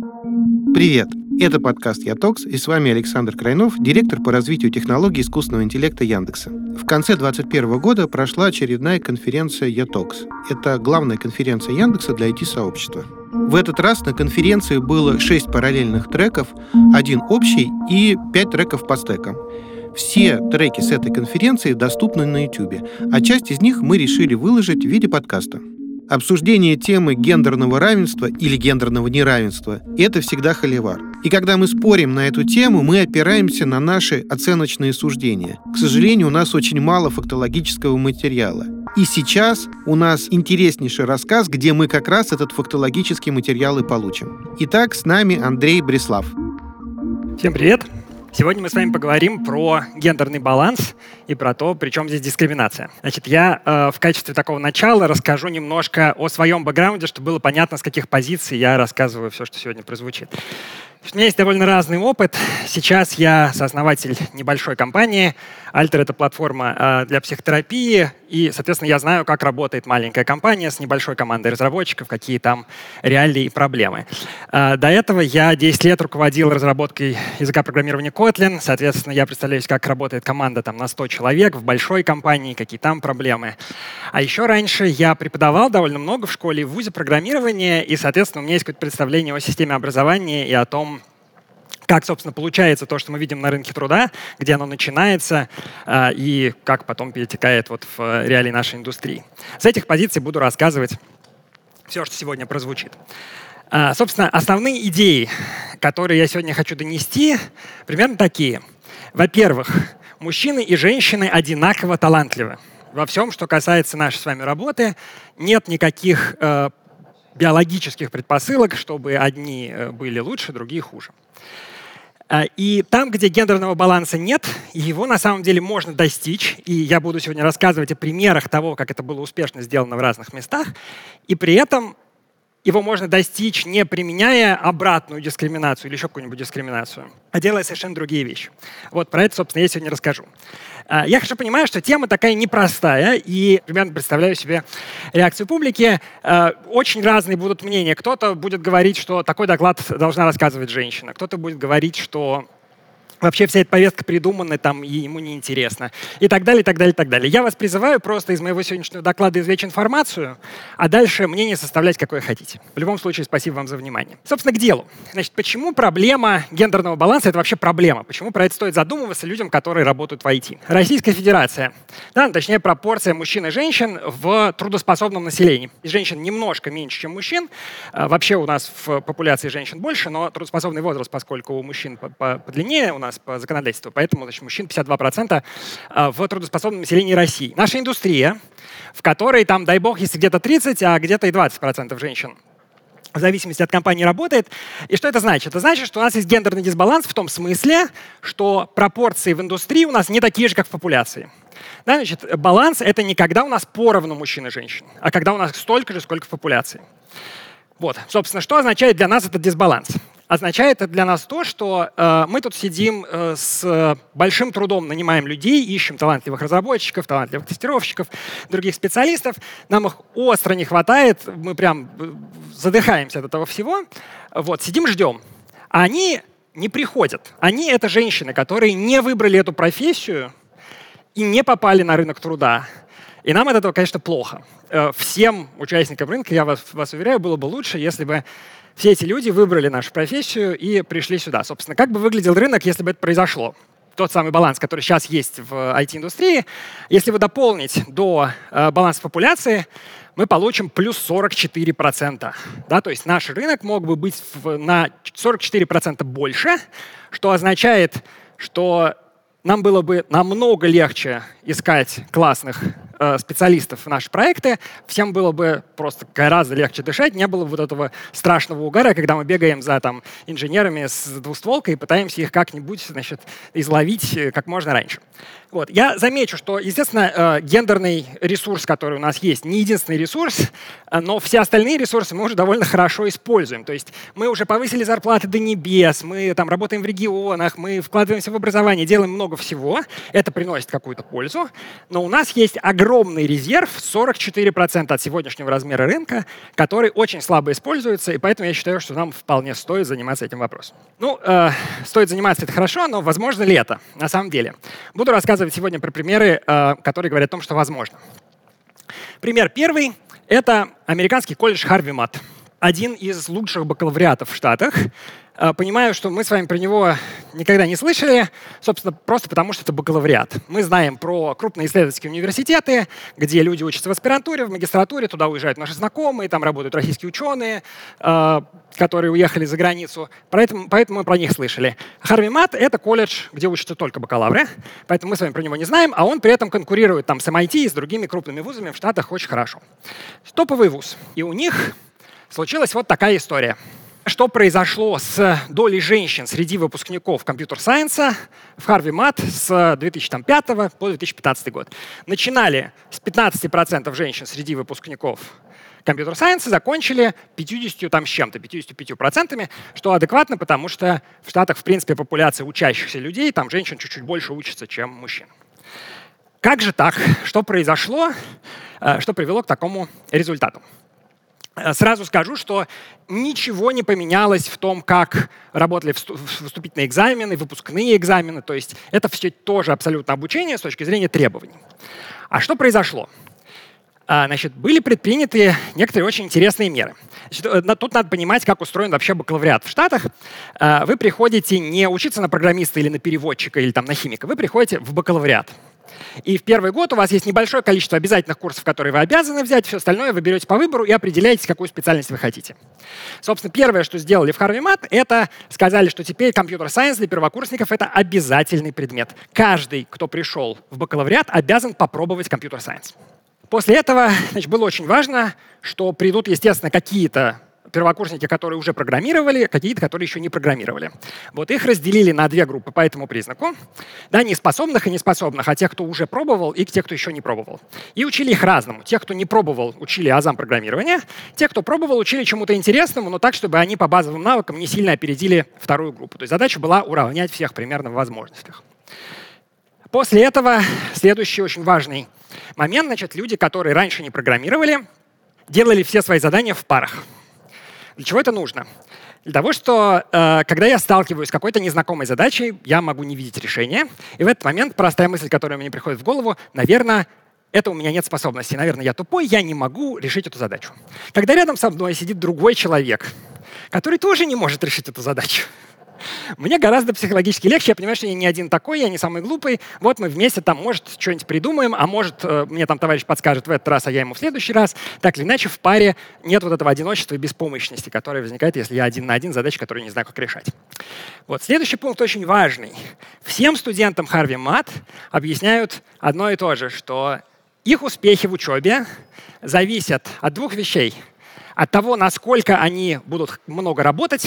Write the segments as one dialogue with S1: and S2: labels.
S1: Привет! Это подкаст «Ятокс» и с вами Александр Крайнов, директор по развитию технологий искусственного интеллекта Яндекса. В конце 2021 года прошла очередная конференция «Ятокс». Это главная конференция Яндекса для IT-сообщества. В этот раз на конференции было 6 параллельных треков, один общий и 5 треков по стекам. Все треки с этой конференции доступны на YouTube, а часть из них мы решили выложить в виде подкаста. Обсуждение темы гендерного равенства или гендерного неравенства – это всегда холивар. И когда мы спорим на эту тему, мы опираемся на наши оценочные суждения. К сожалению, у нас очень мало фактологического материала. И сейчас у нас интереснейший рассказ, где мы как раз этот фактологический материал и получим. Итак, с нами Андрей Бреслав.
S2: Всем привет! Сегодня мы с вами поговорим про гендерный баланс и про то, при чем здесь дискриминация. Значит, я э, в качестве такого начала расскажу немножко о своем бэкграунде, чтобы было понятно, с каких позиций я рассказываю все, что сегодня прозвучит. У меня есть довольно разный опыт. Сейчас я сооснователь небольшой компании. Альтер — это платформа э, для психотерапии. И, соответственно, я знаю, как работает маленькая компания с небольшой командой разработчиков, какие там реалии и проблемы. Э, до этого я 10 лет руководил разработкой языка программирования Kotlin. Соответственно, я представляю, как работает команда там, на 100 человек в большой компании, какие там проблемы. А еще раньше я преподавал довольно много в школе и в ВУЗе программирования. И, соответственно, у меня есть какое-то представление о системе образования и о том, как, собственно, получается то, что мы видим на рынке труда, где оно начинается э, и как потом перетекает вот в э, реалии нашей индустрии. С этих позиций буду рассказывать все, что сегодня прозвучит. Э, собственно, основные идеи, которые я сегодня хочу донести, примерно такие. Во-первых, мужчины и женщины одинаково талантливы. Во всем, что касается нашей с вами работы, нет никаких э, биологических предпосылок, чтобы одни э, были лучше, другие хуже. А, и там, где гендерного баланса нет, его на самом деле можно достичь. И я буду сегодня рассказывать о примерах того, как это было успешно сделано в разных местах. И при этом его можно достичь, не применяя обратную дискриминацию или еще какую-нибудь дискриминацию, а делая совершенно другие вещи. Вот про это, собственно, я сегодня расскажу. А, я хорошо понимаю, что тема такая непростая, и примерно представляю себе реакцию публики. А, очень разные будут мнения. Кто-то будет говорить, что такой доклад должна рассказывать женщина. Кто-то будет говорить, что вообще вся эта повестка придумана, там, и ему неинтересно. И так далее, и так далее, и так далее. Я вас призываю просто из моего сегодняшнего доклада извлечь информацию, а дальше мнение составлять, какое хотите. В любом случае, спасибо вам за внимание. Собственно, к делу. Значит, почему проблема гендерного баланса — это вообще проблема? Почему про это стоит задумываться людям, которые работают в IT? Российская Федерация, да, ну, точнее, пропорция мужчин и женщин в трудоспособном населении. И женщин немножко меньше, чем мужчин. А, вообще у нас в популяции женщин больше, но трудоспособный возраст, поскольку у мужчин подлиннее у нас, по законодательству. Поэтому значит, мужчин 52% а, в трудоспособном населении России. Наша индустрия, в которой там, дай бог, если где-то 30, а где-то и 20% женщин в зависимости от компании работает. И что это значит? Это значит, что у нас есть гендерный дисбаланс в том смысле, что пропорции в индустрии у нас не такие же, как в популяции. Да, значит, баланс — это не когда у нас поровну мужчин и женщин, а когда у нас столько же, сколько в популяции. Вот, собственно, что означает для нас этот дисбаланс? Означает это для нас то, что э, мы тут сидим э, с большим трудом, нанимаем людей, ищем талантливых разработчиков, талантливых тестировщиков, других специалистов. Нам их остро не хватает, мы прям э, задыхаемся от этого всего. Вот, сидим, ждем. А они не приходят. Они — это женщины, которые не выбрали эту профессию и не попали на рынок труда. И нам от этого, конечно, плохо. Э, всем участникам рынка, я вас, вас уверяю, было бы лучше, если бы все эти люди выбрали нашу профессию и пришли сюда. Собственно, как бы выглядел рынок, если бы это произошло? Тот самый баланс, который сейчас есть в IT-индустрии, если его дополнить до э, баланса популяции, мы получим плюс 44%. Да? То есть наш рынок мог бы быть на 44% больше, что означает, что нам было бы намного легче искать классных Э, специалистов в наши проекты, всем было бы просто гораздо легче дышать, не было бы вот этого страшного угара, когда мы бегаем за там, инженерами с двустволкой и пытаемся их как-нибудь значит, изловить э, как можно раньше. Вот. Я замечу, что, естественно, э, гендерный ресурс, который у нас есть, не единственный ресурс, э, но все остальные ресурсы мы уже довольно хорошо используем. То есть мы уже повысили зарплаты до небес, мы там работаем в регионах, мы вкладываемся в образование, делаем много всего. Это приносит какую-то пользу. Но у нас есть огромное огромный резерв, 44% от сегодняшнего размера рынка, который очень слабо используется, и поэтому я считаю, что нам вполне стоит заниматься этим вопросом. Ну, э, стоит заниматься это хорошо, но возможно ли это на самом деле? Буду рассказывать сегодня про примеры, э, которые говорят о том, что возможно. Пример первый — это американский колледж Харви Мат один из лучших бакалавриатов в Штатах. Э, понимаю, что мы с вами про него никогда не слышали, собственно, просто потому что это бакалавриат. Мы знаем про крупные исследовательские университеты, где люди учатся в аспирантуре, в магистратуре, туда уезжают наши знакомые, там работают российские ученые, э, которые уехали за границу, поэтому, поэтому мы про них слышали. Харви Мат — это колледж, где учатся только бакалавры, поэтому мы с вами про него не знаем, а он при этом конкурирует там с MIT и с другими крупными вузами в Штатах очень хорошо. Топовый вуз. И у них случилась вот такая история. Что произошло с долей женщин среди выпускников компьютер-сайенса в Харви Мат с 2005 по 2015 год? Начинали с 15% женщин среди выпускников компьютер-сайенса, закончили 50 там с чем-то, 55%, что адекватно, потому что в Штатах, в принципе, популяция учащихся людей, там женщин чуть-чуть больше учатся, чем мужчин. Как же так? Что произошло? Э, что привело к такому результату? Э, сразу скажу, что ничего не поменялось в том, как работали вступительные экзамены, выпускные экзамены. То есть это все тоже абсолютно обучение с точки зрения требований. А что произошло? А, значит, были предприняты некоторые очень интересные меры. Значит, э, тут надо понимать, как устроен вообще бакалавриат в Штатах. А, вы приходите не учиться на программиста или на переводчика или там, на химика, вы приходите в бакалавриат. И в первый год у вас есть небольшое количество обязательных курсов, которые вы обязаны взять, все остальное вы берете по выбору и определяете, какую специальность вы хотите. Собственно, первое, что сделали в Harvey Мат, это сказали, что теперь компьютер-сайенс для первокурсников — это обязательный предмет. Каждый, кто пришел в бакалавриат, обязан попробовать компьютер-сайенс. После этого значит, было очень важно, что придут, естественно, какие-то первокурсники, которые уже программировали, какие-то, которые еще не программировали. Вот их разделили на две группы по этому признаку. Да, не способных и неспособных, а тех, кто уже пробовал, и тех, кто еще не пробовал. И учили их разному. Тех, кто не пробовал, учили азам программирования. Тех, кто пробовал, учили чему-то интересному, но так, чтобы они по базовым навыкам не сильно опередили вторую группу. То есть задача была уравнять всех примерно в возможностях. После этого следующий очень важный момент. Значит, люди, которые раньше не программировали, делали все свои задания в парах. Для чего это нужно? Для того, что э, когда я сталкиваюсь с какой-то незнакомой задачей, я могу не видеть решения. И в этот момент простая мысль, которая мне приходит в голову, наверное, это у меня нет способности. Наверное, я тупой, я не могу решить эту задачу. Когда рядом со мной сидит другой человек, который тоже не может решить эту задачу, мне гораздо психологически легче. Я понимаю, что я не один такой, я не самый глупый. Вот мы вместе там, может, что-нибудь придумаем, а может, э, мне там товарищ подскажет в этот раз, а я ему в следующий раз. Так или иначе, в паре нет вот этого одиночества и беспомощности, которое возникает, если я один на один задачи, которые не знаю, как решать. Вот следующий пункт очень важный. Всем студентам Харви Мат объясняют одно и то же, что их успехи в учебе зависят от двух вещей — от того, насколько они будут много работать,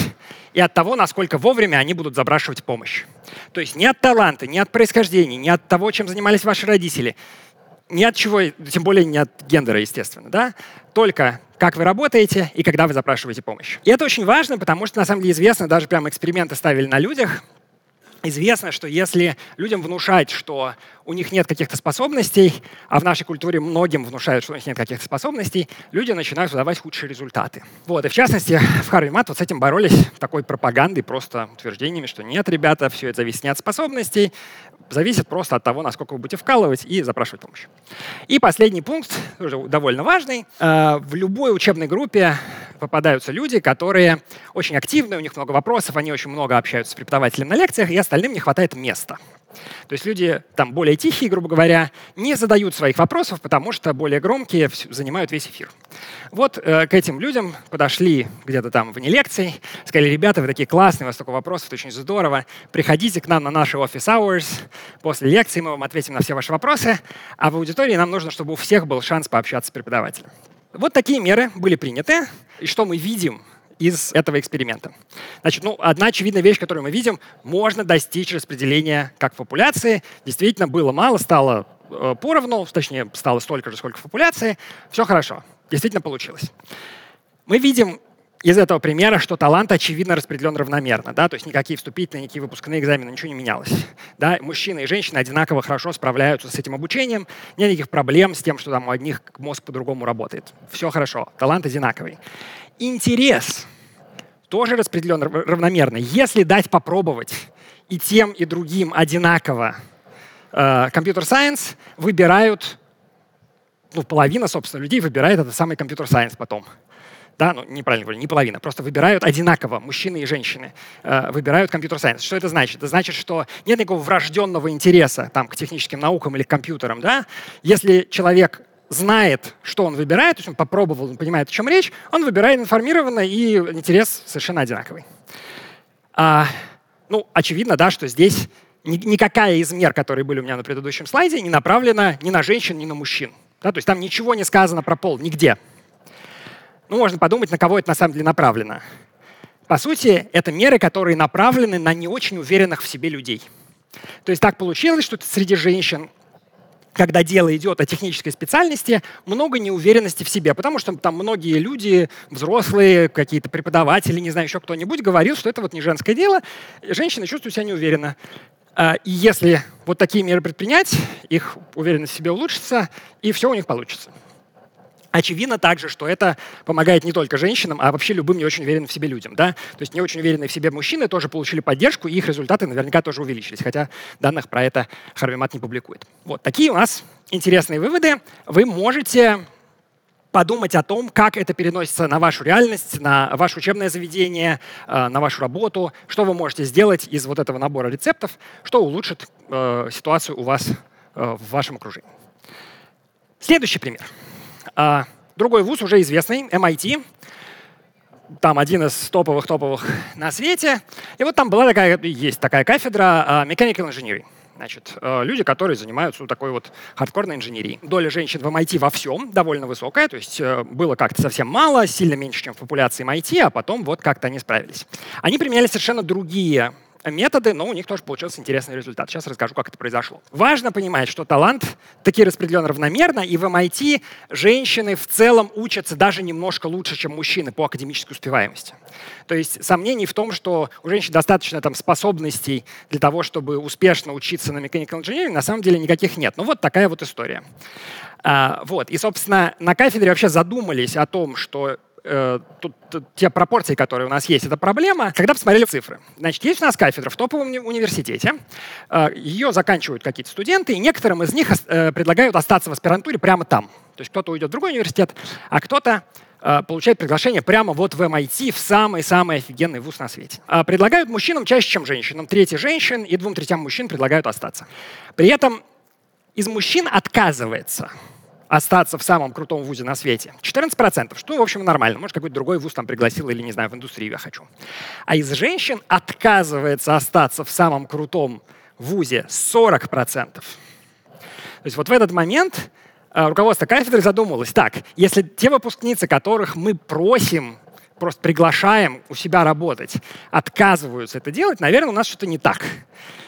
S2: и от того, насколько вовремя они будут запрашивать помощь. То есть не от таланта, не от происхождения, не от того, чем занимались ваши родители, ни от чего, тем более не от гендера, естественно, да? Только как вы работаете и когда вы запрашиваете помощь. И это очень важно, потому что на самом деле известно, даже прямо эксперименты ставили на людях, Известно, что если людям внушать, что у них нет каких-то способностей, а в нашей культуре многим внушают, что у них нет каких-то способностей, люди начинают выдавать худшие результаты. Вот, и в частности, в Харви Мат вот с этим боролись такой пропагандой, просто утверждениями, что нет, ребята, все это зависит не от способностей, зависит просто от того, насколько вы будете вкалывать и запрашивать помощь. И последний пункт, тоже довольно важный. Э, в любой учебной группе попадаются люди, которые очень активны, у них много вопросов, они очень много общаются с преподавателем на лекциях, и остальным не хватает места. То есть люди там более тихие, грубо говоря, не задают своих вопросов, потому что более громкие занимают весь эфир. Вот э, к этим людям подошли где-то там вне лекций, сказали, ребята, вы такие классные, у вас столько вопросов, это очень здорово, приходите к нам на наши office hours, после лекции мы вам ответим на все ваши вопросы, а в аудитории нам нужно, чтобы у всех был шанс пообщаться с преподавателем. Вот такие меры были приняты. И что мы видим из этого эксперимента. Значит, ну, одна очевидная вещь, которую мы видим, можно достичь распределения как в популяции. Действительно, было мало, стало э, поровну, точнее, стало столько же, сколько в популяции. Все хорошо. Действительно получилось. Мы видим из этого примера, что талант очевидно распределен равномерно, да, то есть никакие вступительные, никакие выпускные экзамены, ничего не менялось. Да, мужчины и женщины одинаково хорошо справляются с этим обучением, нет никаких проблем с тем, что там у одних мозг по-другому работает. Все хорошо, талант одинаковый. Интерес тоже распределен равномерно. Если дать попробовать и тем, и другим одинаково компьютер-сайенс, выбирают, ну, половина, собственно, людей выбирает этот самый компьютер-сайенс потом да, ну неправильно говорю, не половина, просто выбирают одинаково, мужчины и женщины, э, выбирают компьютер-сайенс. Что это значит? Это значит, что нет никакого врожденного интереса там, к техническим наукам или к компьютерам. Да? Если человек знает, что он выбирает, то есть он попробовал, он понимает, о чем речь, он выбирает информированно, и интерес совершенно одинаковый. А, ну, очевидно, да, что здесь ни, никакая из мер, которые были у меня на предыдущем слайде, не направлена ни на женщин, ни на мужчин. Да? То есть там ничего не сказано про пол, нигде. Ну, можно подумать, на кого это на самом деле направлено. По сути, это меры, которые направлены на не очень уверенных в себе людей. То есть так получилось, что среди женщин когда дело идет о технической специальности, много неуверенности в себе, потому что там многие люди, взрослые, какие-то преподаватели, не знаю, еще кто-нибудь, говорил, что это вот не женское дело, женщины чувствуют себя неуверенно. А, и если вот такие меры предпринять, их уверенность в себе улучшится, и все у них получится. Очевидно также, что это помогает не только женщинам, а вообще любым не очень уверенным в себе людям. Да? То есть не очень уверенные в себе мужчины тоже получили поддержку, и их результаты наверняка тоже увеличились, хотя данных про это Харви Мат не публикует. Вот такие у нас интересные выводы. Вы можете подумать о том, как это переносится на вашу реальность, на ваше учебное заведение, э, на вашу работу, что вы можете сделать из вот этого набора рецептов, что улучшит э, ситуацию у вас э, в вашем окружении. Следующий пример. А, другой вуз уже известный, MIT, там один из топовых-топовых на свете. И вот там была такая, есть такая кафедра uh, Mechanical Engineering. Значит, uh, люди, которые занимаются вот такой вот хардкорной инженерией. Доля женщин в MIT во всем довольно высокая, то есть uh, было как-то совсем мало, сильно меньше, чем в популяции MIT, а потом вот как-то они справились. Они применяли совершенно другие методы, но у них тоже получился интересный результат. Сейчас расскажу, как это произошло. Важно понимать, что талант таки распределен равномерно, и в MIT женщины в целом учатся даже немножко лучше, чем мужчины по академической успеваемости. То есть сомнений в том, что у женщин достаточно там, способностей для того, чтобы успешно учиться на mechanical engineering, на самом деле никаких нет. Ну вот такая вот история. А, вот. И, собственно, на кафедре вообще задумались о том, что э, тут, те пропорции, которые у нас есть, это проблема, когда посмотрели цифры. Значит, есть у нас кафедра в топовом уни университете, э, ее заканчивают какие-то студенты, и некоторым из них э, предлагают остаться в аспирантуре прямо там. То есть кто-то уйдет в другой университет, а кто-то э, получает приглашение прямо вот в MIT, в самый-самый офигенный вуз на свете. А предлагают мужчинам чаще, чем женщинам. Трети женщин и двум третям мужчин предлагают остаться. При этом из мужчин отказывается остаться в самом крутом вузе на свете? 14%, что, в общем, нормально. Может, какой-то другой вуз там пригласил или, не знаю, в индустрию я хочу. А из женщин отказывается остаться в самом крутом вузе 40%. То есть вот в этот момент э, руководство кафедры задумалось, так, если те выпускницы, которых мы просим, просто приглашаем у себя работать, отказываются это делать, наверное, у нас что-то не так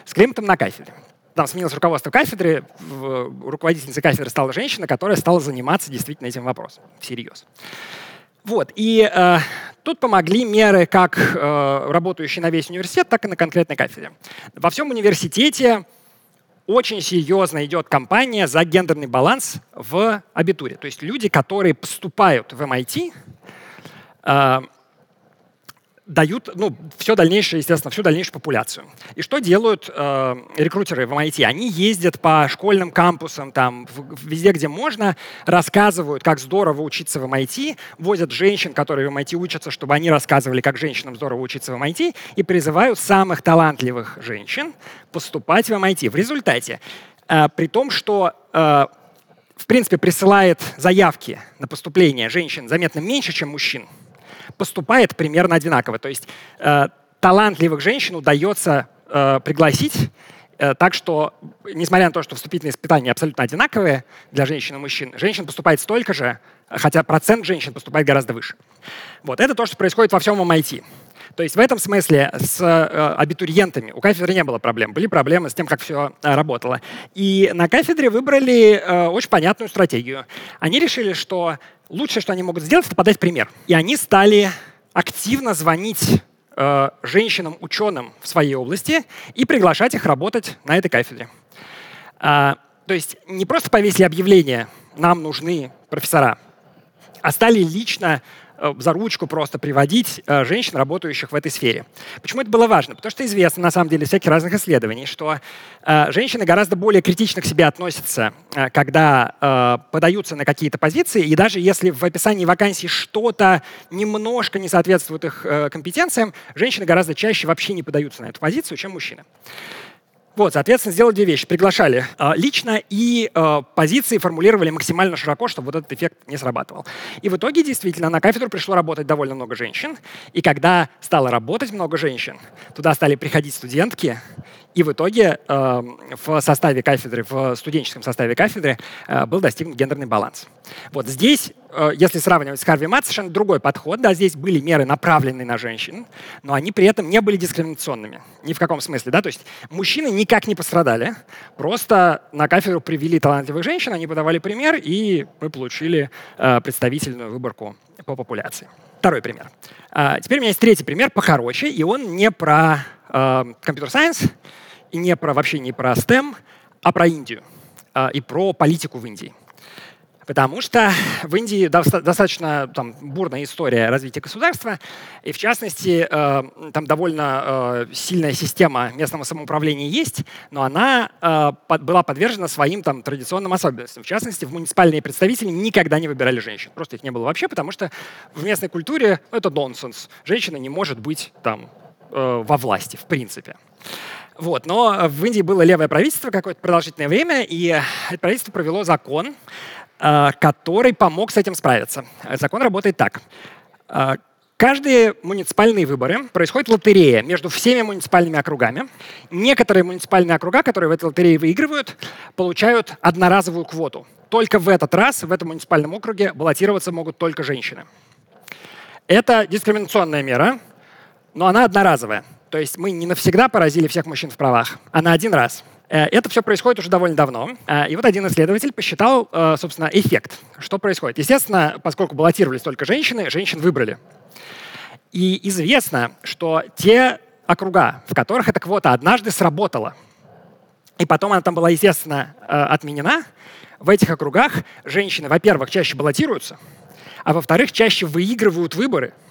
S2: с климатом на кафедре там сменилось руководство кафедры, руководительницей кафедры стала женщина, которая стала заниматься действительно этим вопросом всерьез. Вот, и э, тут помогли меры как э, работающие на весь университет, так и на конкретной кафедре. Во всем университете очень серьезно идет кампания за гендерный баланс в абитуре. То есть люди, которые поступают в MIT, э, дают ну, все дальнейшее, естественно, всю дальнейшую популяцию. И что делают э, рекрутеры в MIT? Они ездят по школьным кампусам, там, в, везде, где можно, рассказывают, как здорово учиться в MIT, возят женщин, которые в MIT учатся, чтобы они рассказывали, как женщинам здорово учиться в MIT, и призывают самых талантливых женщин поступать в MIT. В результате, э, при том, что э, в принципе присылает заявки на поступление женщин заметно меньше, чем мужчин, поступает примерно одинаково. То есть э, талантливых женщин удается э, пригласить э, так что, несмотря на то, что вступительные испытания абсолютно одинаковые для женщин и мужчин, женщин поступает столько же, хотя процент женщин поступает гораздо выше. Вот это то, что происходит во всем MIT. То есть в этом смысле с э, абитуриентами у кафедры не было проблем. Были проблемы с тем, как все э, работало. И на кафедре выбрали э, очень понятную стратегию. Они решили, что лучшее, что они могут сделать, это подать пример. И они стали активно звонить женщинам-ученым в своей области и приглашать их работать на этой кафедре. А, то есть не просто повесили объявление «нам нужны профессора», а стали лично за ручку просто приводить э, женщин, работающих в этой сфере. Почему это было важно? Потому что известно, на самом деле, всяких разных исследований, что э, женщины гораздо более критично к себе относятся, когда подаются на какие-то позиции, и даже если в описании вакансии что-то немножко не соответствует их компетенциям, женщины гораздо чаще вообще не подаются на эту позицию, чем мужчины. Вот, соответственно, сделали две вещи. Приглашали э, лично и э, позиции формулировали максимально широко, чтобы вот этот эффект не срабатывал. И в итоге действительно на кафедру пришло работать довольно много женщин. И когда стало работать много женщин, туда стали приходить студентки, и в итоге э, в составе кафедры, в студенческом составе кафедры э, был достигнут гендерный баланс. Вот здесь, э, если сравнивать с Харви Мат, совершенно другой подход. Да, здесь были меры, направленные на женщин, но они при этом не были дискриминационными. Ни в каком смысле. Да? То есть мужчины никак не пострадали. Просто на кафедру привели талантливых женщин, они подавали пример, и мы получили э, представительную выборку по популяции. Второй пример. А, теперь у меня есть третий пример, покороче, и он не про компьютер-сайенс, э, и не про, вообще не про STEM, а про Индию а, и про политику в Индии. Потому что в Индии достаточно там, бурная история развития государства, и в частности э, там довольно э, сильная система местного самоуправления есть, но она э, была подвержена своим там, традиционным особенностям. В частности, в муниципальные представители никогда не выбирали женщин. Просто их не было вообще, потому что в местной культуре ну, это нонсенс. Женщина не может быть там э, во власти, в принципе. Вот. Но в Индии было левое правительство какое-то продолжительное время, и это правительство провело закон, э, который помог с этим справиться. Закон работает так. Э, каждые муниципальные выборы происходит лотерея между всеми муниципальными округами. Некоторые муниципальные округа, которые в этой лотерее выигрывают, получают одноразовую квоту. Только в этот раз в этом муниципальном округе баллотироваться могут только женщины. Это дискриминационная мера, но она одноразовая. То есть мы не навсегда поразили всех мужчин в правах, а на один раз. Э, это все происходит уже довольно давно. Э, и вот один исследователь посчитал, э, собственно, эффект. Что происходит? Естественно, поскольку баллотировались только женщины, женщин выбрали. И известно, что те округа, в которых эта квота однажды сработала, и потом она там была, естественно, отменена, в этих округах женщины, во-первых, чаще баллотируются, а во-вторых, чаще выигрывают выборы –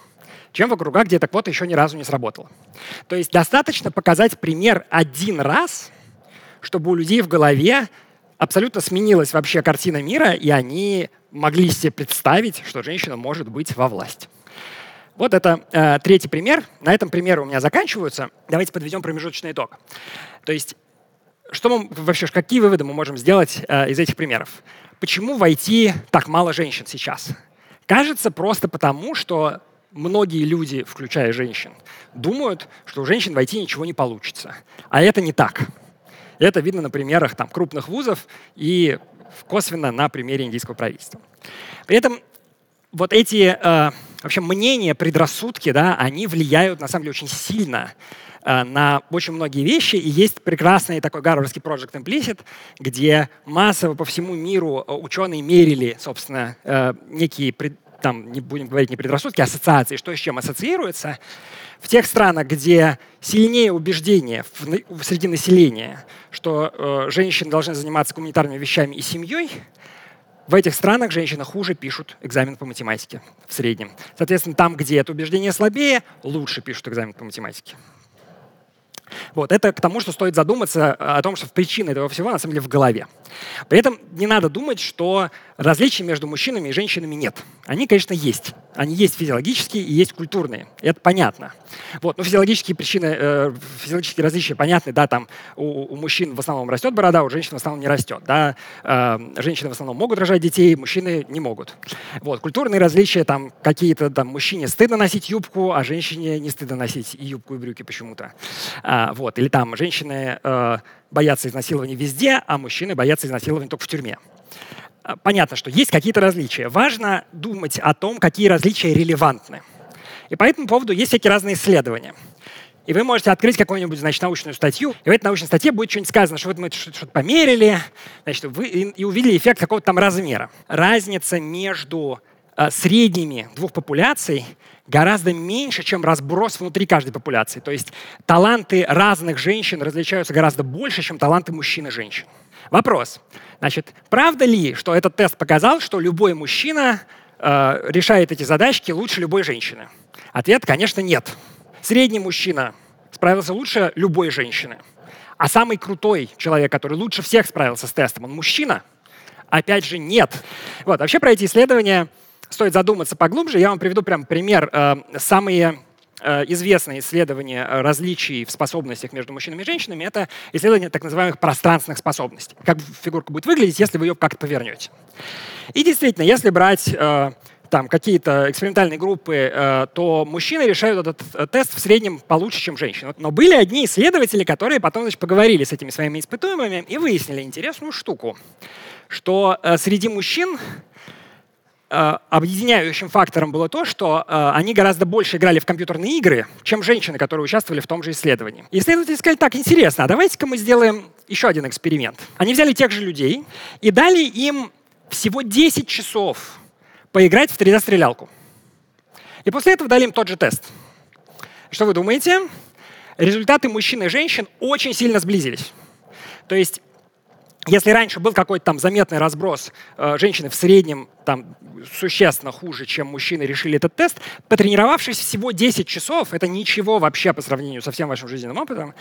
S2: чем в округах, где эта квота еще ни разу не сработала. То есть достаточно показать пример один раз, чтобы у людей в голове абсолютно сменилась вообще картина мира, и они могли себе представить, что женщина может быть во власти. Вот это э, третий пример. На этом примеры у меня заканчиваются. Давайте подведем промежуточный итог. То есть, что мы вообще, какие выводы мы можем сделать э, из этих примеров? Почему в IT так мало женщин сейчас? Кажется, просто потому, что многие люди, включая женщин, думают, что у женщин войти ничего не получится. А это не так. Это видно на примерах там, крупных вузов и косвенно на примере индийского правительства. При этом вот эти э, вообще мнения, предрассудки, да, они влияют на самом деле очень сильно э, на очень многие вещи. И есть прекрасный такой гарвардский Project Implicit, где массово по всему миру э, ученые мерили, собственно, э, некие пред, там не будем говорить не предрассудки, а ассоциации, что с чем ассоциируется, в тех странах, где сильнее убеждение в, среди населения, что э, женщины должны заниматься гуманитарными вещами и семьей, в этих странах женщины хуже пишут экзамен по математике в среднем. Соответственно, там, где это убеждение слабее, лучше пишут экзамен по математике. Вот, это к тому, что стоит задуматься о том, что причина этого всего на самом деле в голове. При этом не надо думать, что различий между мужчинами и женщинами нет. Они, конечно, есть. Они есть физиологические и есть культурные. Это понятно. Вот. Но физиологические причины, э, физиологические различия понятны. Да, там у, у мужчин в основном растет борода, у женщин в основном не растет. Да? Э, женщины в основном могут рожать детей, мужчины не могут. Вот. Культурные различия, там какие-то там мужчине стыдно носить юбку, а женщине не стыдно носить и юбку, и брюки почему-то. А, вот. Или там женщины э, боятся изнасилования везде, а мужчины боятся изнасилования только в тюрьме. А, понятно, что есть какие-то различия. Важно думать о том, какие различия релевантны. И по этому поводу есть всякие разные исследования. И вы можете открыть какую-нибудь, значит, научную статью, и в этой научной статье будет что-нибудь сказано, что вот мы что-то померили, значит, вы, и, увидели эффект какого-то там размера. Разница между э, средними двух популяций гораздо меньше, чем разброс внутри каждой популяции. То есть таланты разных женщин различаются гораздо больше, чем таланты мужчин и женщин. Вопрос. Значит, правда ли, что этот тест показал, что любой мужчина э, решает эти задачки лучше любой женщины? Ответ, конечно, нет. Средний мужчина справился лучше любой женщины. А самый крутой человек, который лучше всех справился с тестом, он мужчина? Опять же, нет. Вот, вообще про эти исследования стоит задуматься поглубже. Я вам приведу прям пример. Э, самые э, известные исследования различий в способностях между мужчинами и женщинами — это исследование так называемых пространственных способностей. Как фигурка будет выглядеть, если вы ее как-то повернете. И действительно, если брать э, там какие-то экспериментальные группы, э, то мужчины решают этот тест в среднем получше, чем женщины. Но были одни исследователи, которые потом значит, поговорили с этими своими испытуемыми и выяснили интересную штуку, что среди мужчин объединяющим фактором было то, что они гораздо больше играли в компьютерные игры, чем женщины, которые участвовали в том же исследовании. исследователи сказали, так, интересно, а давайте-ка мы сделаем еще один эксперимент. Они взяли тех же людей и дали им всего 10 часов поиграть в 3D-стрелялку. И после этого дали им тот же тест. Что вы думаете? Результаты мужчин и женщин очень сильно сблизились. То есть если раньше был какой-то там заметный разброс, э, женщины в среднем там существенно хуже, чем мужчины решили этот тест, потренировавшись всего 10 часов, это ничего вообще по сравнению со всем вашим жизненным опытом,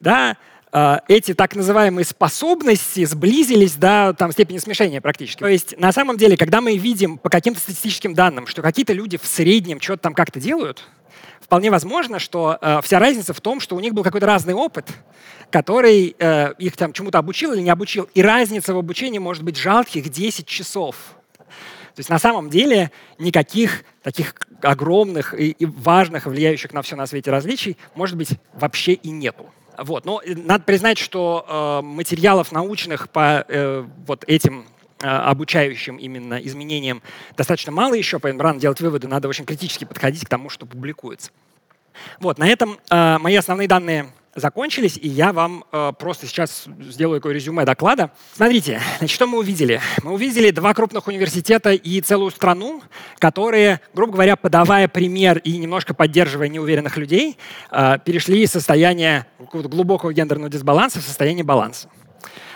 S2: да, эти так называемые способности сблизились до там, степени смешения практически. То есть на самом деле, когда мы видим по каким-то статистическим данным, что какие-то люди в среднем что-то там как-то делают, вполне возможно, что э, вся разница в том, что у них был какой-то разный опыт, который э, их там чему-то обучил или не обучил. И разница в обучении может быть жалких 10 часов. То есть на самом деле никаких таких огромных и, и важных, влияющих на все на свете различий, может быть, вообще и нету. Вот. Но э, надо признать, что э, материалов научных по э, вот этим э, обучающим именно изменениям достаточно мало еще, поэтому рано делать выводы, надо очень критически подходить к тому, что публикуется. Вот, на этом э, мои основные данные закончились, и я вам э, просто сейчас сделаю такое резюме доклада. Смотрите, значит, что мы увидели? Мы увидели два крупных университета и целую страну, которые, грубо говоря, подавая пример и немножко поддерживая неуверенных людей, э, перешли из состояния глубокого гендерного дисбаланса в состояние баланса.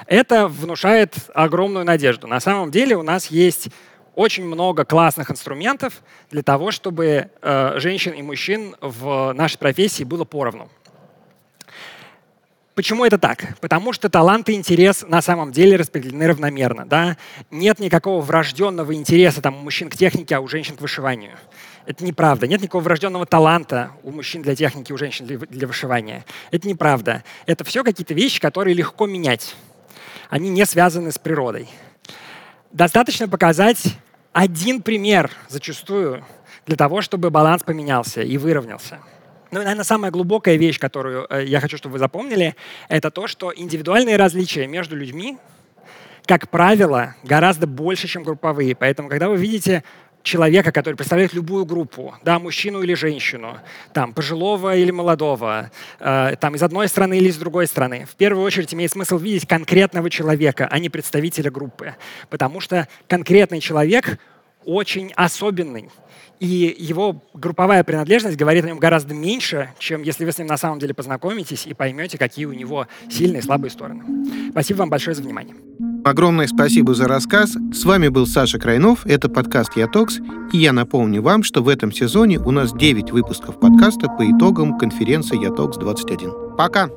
S2: Это внушает огромную надежду. На самом деле у нас есть очень много классных инструментов для того, чтобы э, женщин и мужчин в нашей профессии было поровну. Почему это так? Потому что талант и интерес на самом деле распределены равномерно. Да? Нет никакого врожденного интереса там, у мужчин к технике, а у женщин к вышиванию. Это неправда. Нет никакого врожденного таланта у мужчин для техники, у женщин для, для вышивания. Это неправда. Это все какие-то вещи, которые легко менять. Они не связаны с природой. Достаточно показать один пример зачастую для того, чтобы баланс поменялся и выровнялся. Ну, наверное, самая глубокая вещь, которую э, я хочу, чтобы вы запомнили, это то, что индивидуальные различия между людьми, как правило, гораздо больше, чем групповые. Поэтому, когда вы видите человека, который представляет любую группу, да, мужчину или женщину, там, пожилого или молодого, э, там, из одной страны или из другой страны. В первую очередь имеет смысл видеть конкретного человека, а не представителя группы. Потому что конкретный человек очень особенный и его групповая принадлежность говорит о нем гораздо меньше, чем если вы с ним на самом деле познакомитесь и поймете, какие у него сильные и слабые стороны. Спасибо вам большое за внимание.
S1: Огромное спасибо за рассказ. С вами был Саша Крайнов, это подкаст «Ятокс», и я напомню вам, что в этом сезоне у нас 9 выпусков подкаста по итогам конференции «Ятокс-21». Пока!